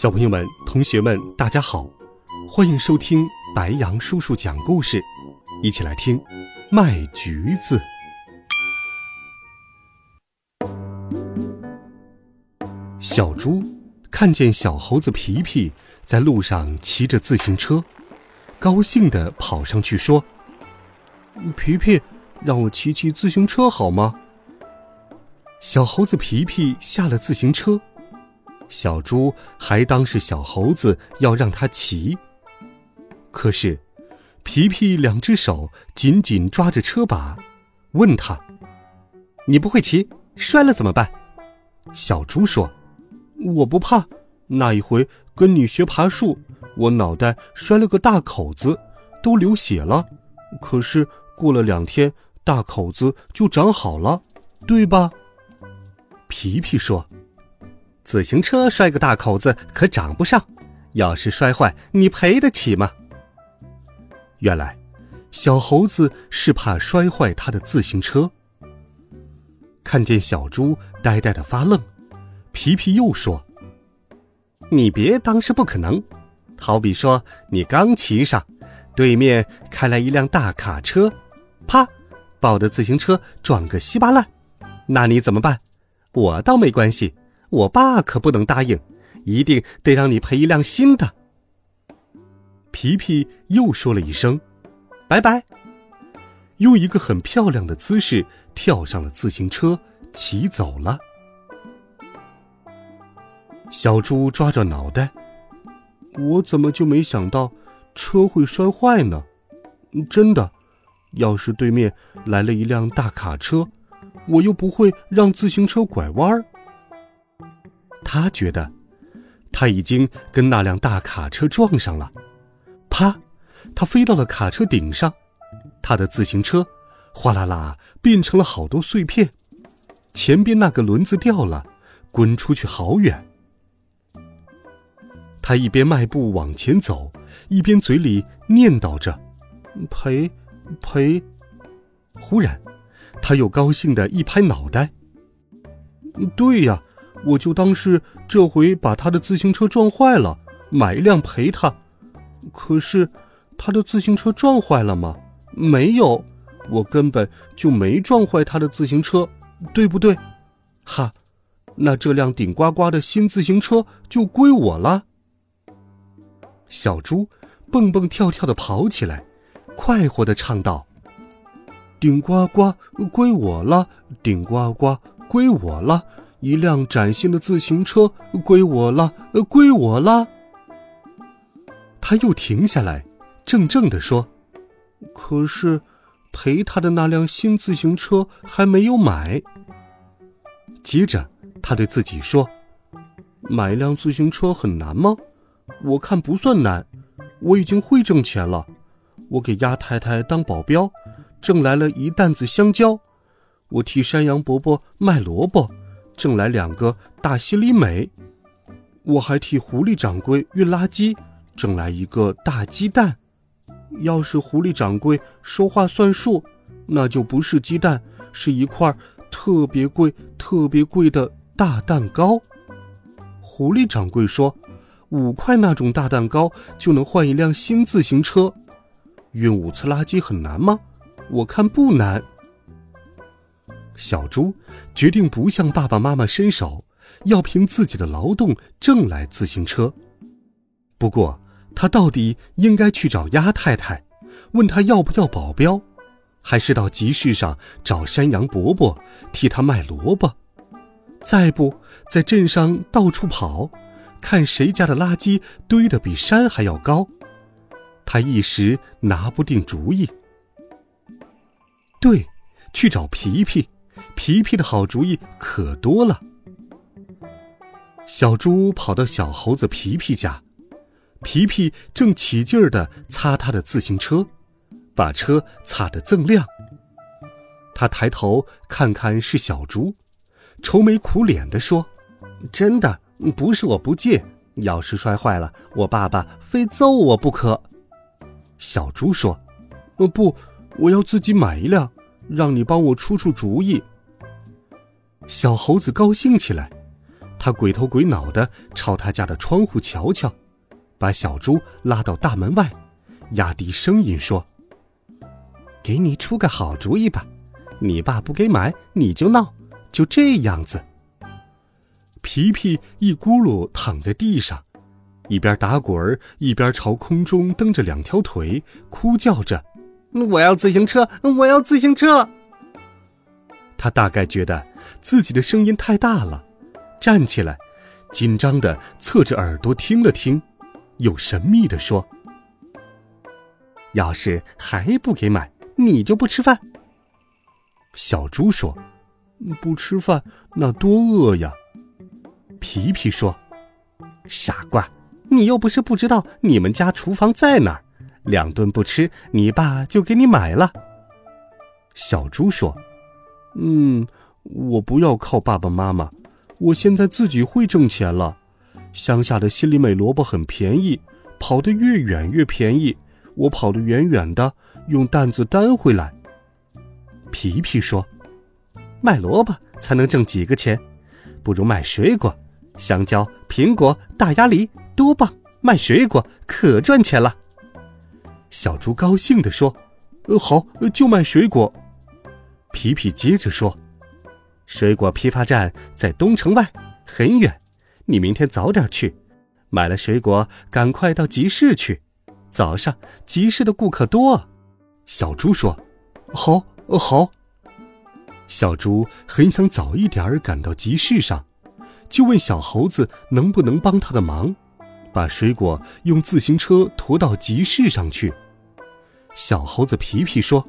小朋友们、同学们，大家好，欢迎收听白羊叔叔讲故事，一起来听《卖橘子》。小猪看见小猴子皮皮在路上骑着自行车，高兴地跑上去说：“皮皮，让我骑骑自行车好吗？”小猴子皮皮下了自行车。小猪还当是小猴子要让他骑，可是皮皮两只手紧紧抓着车把，问他：“你不会骑，摔了怎么办？”小猪说：“我不怕，那一回跟你学爬树，我脑袋摔了个大口子，都流血了。可是过了两天，大口子就长好了，对吧？”皮皮说。自行车摔个大口子可长不上，要是摔坏，你赔得起吗？原来，小猴子是怕摔坏他的自行车。看见小猪呆呆的发愣，皮皮又说：“你别当是不可能，好比说你刚骑上，对面开来一辆大卡车，啪，把我的自行车撞个稀巴烂，那你怎么办？我倒没关系。”我爸可不能答应，一定得让你赔一辆新的。皮皮又说了一声“拜拜”，用一个很漂亮的姿势跳上了自行车，骑走了。小猪抓着脑袋，我怎么就没想到车会摔坏呢？真的，要是对面来了一辆大卡车，我又不会让自行车拐弯儿。他觉得，他已经跟那辆大卡车撞上了，啪！他飞到了卡车顶上，他的自行车哗啦啦变成了好多碎片，前边那个轮子掉了，滚出去好远。他一边迈步往前走，一边嘴里念叨着：“赔，赔。”忽然，他又高兴的一拍脑袋：“对呀！”我就当是这回把他的自行车撞坏了，买一辆赔他。可是，他的自行车撞坏了吗？没有，我根本就没撞坏他的自行车，对不对？哈，那这辆顶呱呱的新自行车就归我了。小猪蹦蹦跳跳的跑起来，快活的唱道：“顶呱呱归我了，顶呱呱归我了。”一辆崭新的自行车归我了，归我了。他又停下来，怔怔地说：“可是，陪他的那辆新自行车还没有买。”接着，他对自己说：“买辆自行车很难吗？我看不算难，我已经会挣钱了。我给鸭太太当保镖，挣来了一担子香蕉；我替山羊伯伯卖萝卜。”挣来两个大西里美，我还替狐狸掌柜运垃圾，挣来一个大鸡蛋。要是狐狸掌柜说话算数，那就不是鸡蛋，是一块特别贵、特别贵的大蛋糕。狐狸掌柜说：“五块那种大蛋糕就能换一辆新自行车。”运五次垃圾很难吗？我看不难。小猪决定不向爸爸妈妈伸手，要凭自己的劳动挣来自行车。不过，他到底应该去找鸭太太，问他要不要保镖，还是到集市上找山羊伯伯替他卖萝卜？再不，在镇上到处跑，看谁家的垃圾堆得比山还要高？他一时拿不定主意。对，去找皮皮。皮皮的好主意可多了。小猪跑到小猴子皮皮家，皮皮正起劲儿地擦他的自行车，把车擦得锃亮。他抬头看看是小猪，愁眉苦脸地说：“真的不是我不借，要是摔坏了，我爸爸非揍我不可。”小猪说：“呃不，我要自己买一辆，让你帮我出出主意。”小猴子高兴起来，他鬼头鬼脑的朝他家的窗户瞧瞧。把小猪拉到大门外，压低声音说：“给你出个好主意吧，你爸不给买，你就闹，就这样子。”皮皮一咕噜躺在地上，一边打滚儿，一边朝空中蹬着两条腿，哭叫着：“我要自行车！我要自行车！”他大概觉得自己的声音太大了，站起来，紧张的侧着耳朵听了听。又神秘的说：“要是还不给买，你就不吃饭。”小猪说：“不吃饭那多饿呀。”皮皮说：“傻瓜，你又不是不知道你们家厨房在哪儿，两顿不吃，你爸就给你买了。”小猪说：“嗯，我不要靠爸爸妈妈，我现在自己会挣钱了。”乡下的心里美萝卜很便宜，跑得越远越便宜。我跑得远远的，用担子担回来。皮皮说：“卖萝卜才能挣几个钱，不如卖水果，香蕉、苹果、大鸭梨多棒！卖水果可赚钱了。”小猪高兴地说：“呃，好，就卖水果。”皮皮接着说：“水果批发站在东城外，很远。”你明天早点去，买了水果赶快到集市去。早上集市的顾客多。小猪说：“好，好。”小猪很想早一点儿赶到集市上，就问小猴子能不能帮他的忙，把水果用自行车驮到集市上去。小猴子皮皮说：“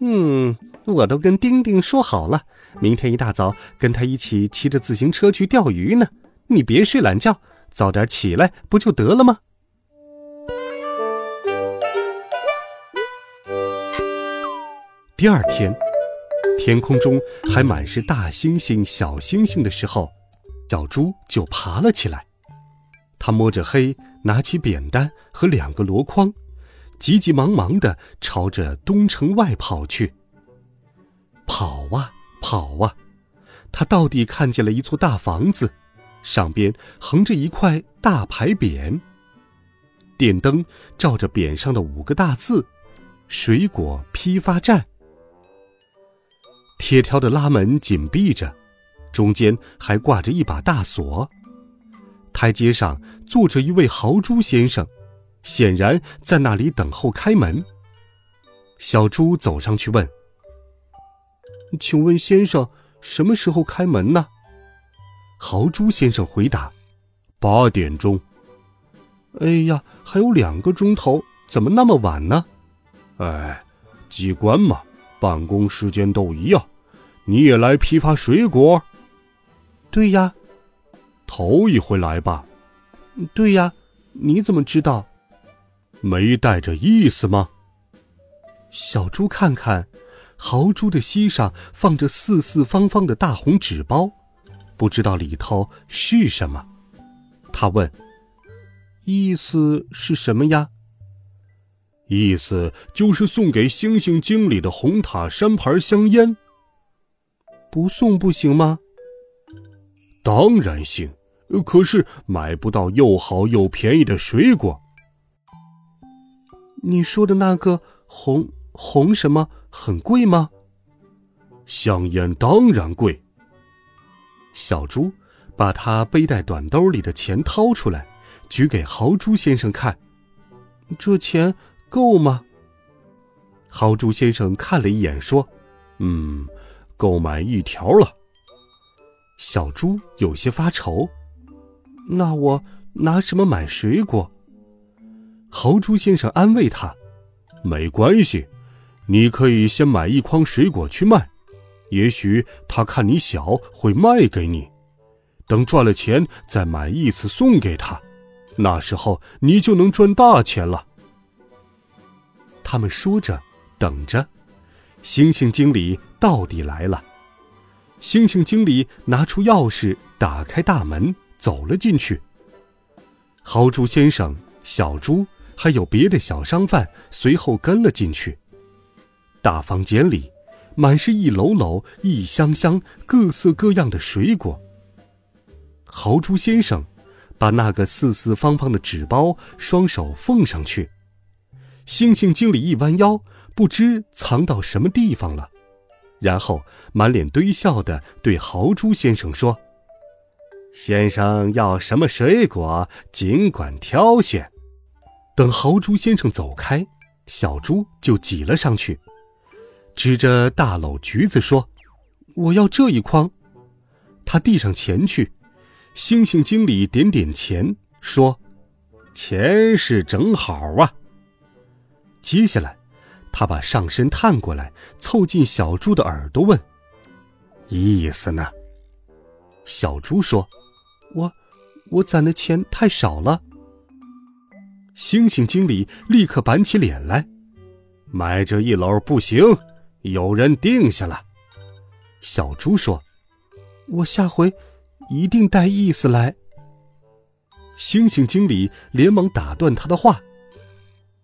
嗯，我都跟丁丁说好了，明天一大早跟他一起骑着自行车去钓鱼呢。”你别睡懒觉，早点起来不就得了吗？第二天，天空中还满是大星星、小星星的时候，小猪就爬了起来。他摸着黑，拿起扁担和两个箩筐，急急忙忙的朝着东城外跑去。跑啊跑啊，他到底看见了一座大房子。上边横着一块大牌匾，电灯照着匾上的五个大字：“水果批发站。”铁条的拉门紧闭着，中间还挂着一把大锁。台阶上坐着一位豪猪先生，显然在那里等候开门。小猪走上去问：“请问先生，什么时候开门呢？”豪猪先生回答：“八点钟。”哎呀，还有两个钟头，怎么那么晚呢？哎，机关嘛，办公时间都一样。你也来批发水果？对呀，头一回来吧？对呀，你怎么知道？没带着意思吗？小猪看看，豪猪的膝上放着四四方方的大红纸包。不知道里头是什么，他问：“意思是什么呀？”意思就是送给星星经理的红塔山牌香烟。不送不行吗？当然行，可是买不到又好又便宜的水果。你说的那个红红什么很贵吗？香烟当然贵。小猪把他背带短兜里的钱掏出来，举给豪猪先生看。这钱够吗？豪猪先生看了一眼，说：“嗯，够买一条了。”小猪有些发愁：“那我拿什么买水果？”豪猪先生安慰他：“没关系，你可以先买一筐水果去卖。”也许他看你小，会卖给你，等赚了钱再买一次送给他。那时候你就能赚大钱了。”他们说着，等着，星星经理到底来了。星星经理拿出钥匙，打开大门，走了进去。豪猪先生、小猪还有别的小商贩随后跟了进去。大房间里，满是一篓篓、一箱箱各色各样的水果。豪猪先生把那个四四方方的纸包双手奉上去，星星经理一弯腰，不知藏到什么地方了。然后满脸堆笑的对豪猪先生说：“先生要什么水果，尽管挑选。”等豪猪先生走开，小猪就挤了上去，指着大篓橘子说：“我要这一筐。”他递上钱去，星星经理点点钱说：“钱是正好啊。”接下来。他把上身探过来，凑近小猪的耳朵问：“意思呢？”小猪说：“我，我攒的钱太少了。”星星经理立刻板起脸来：“买这一篓不行，有人定下了。”小猪说：“我下回一定带意思来。”星星经理连忙打断他的话：“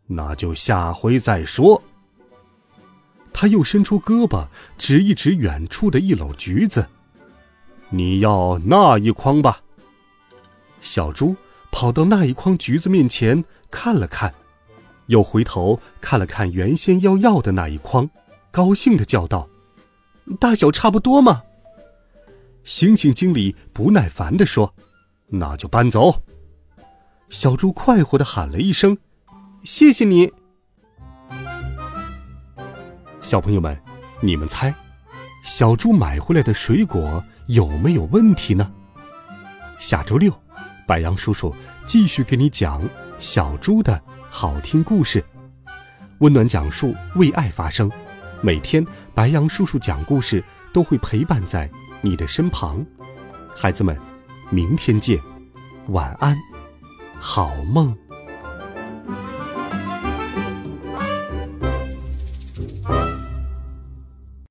那就下回再说。”他又伸出胳膊指一指远处的一篓橘子，“你要那一筐吧？”小猪跑到那一筐橘子面前看了看，又回头看了看原先要要的那一筐，高兴的叫道：“大小差不多嘛！”猩猩经理不耐烦的说：“那就搬走。”小猪快活的喊了一声：“谢谢你。”小朋友们，你们猜，小猪买回来的水果有没有问题呢？下周六，白杨叔叔继续给你讲小猪的好听故事，温暖讲述，为爱发声。每天，白杨叔叔讲故事都会陪伴在你的身旁。孩子们，明天见，晚安，好梦。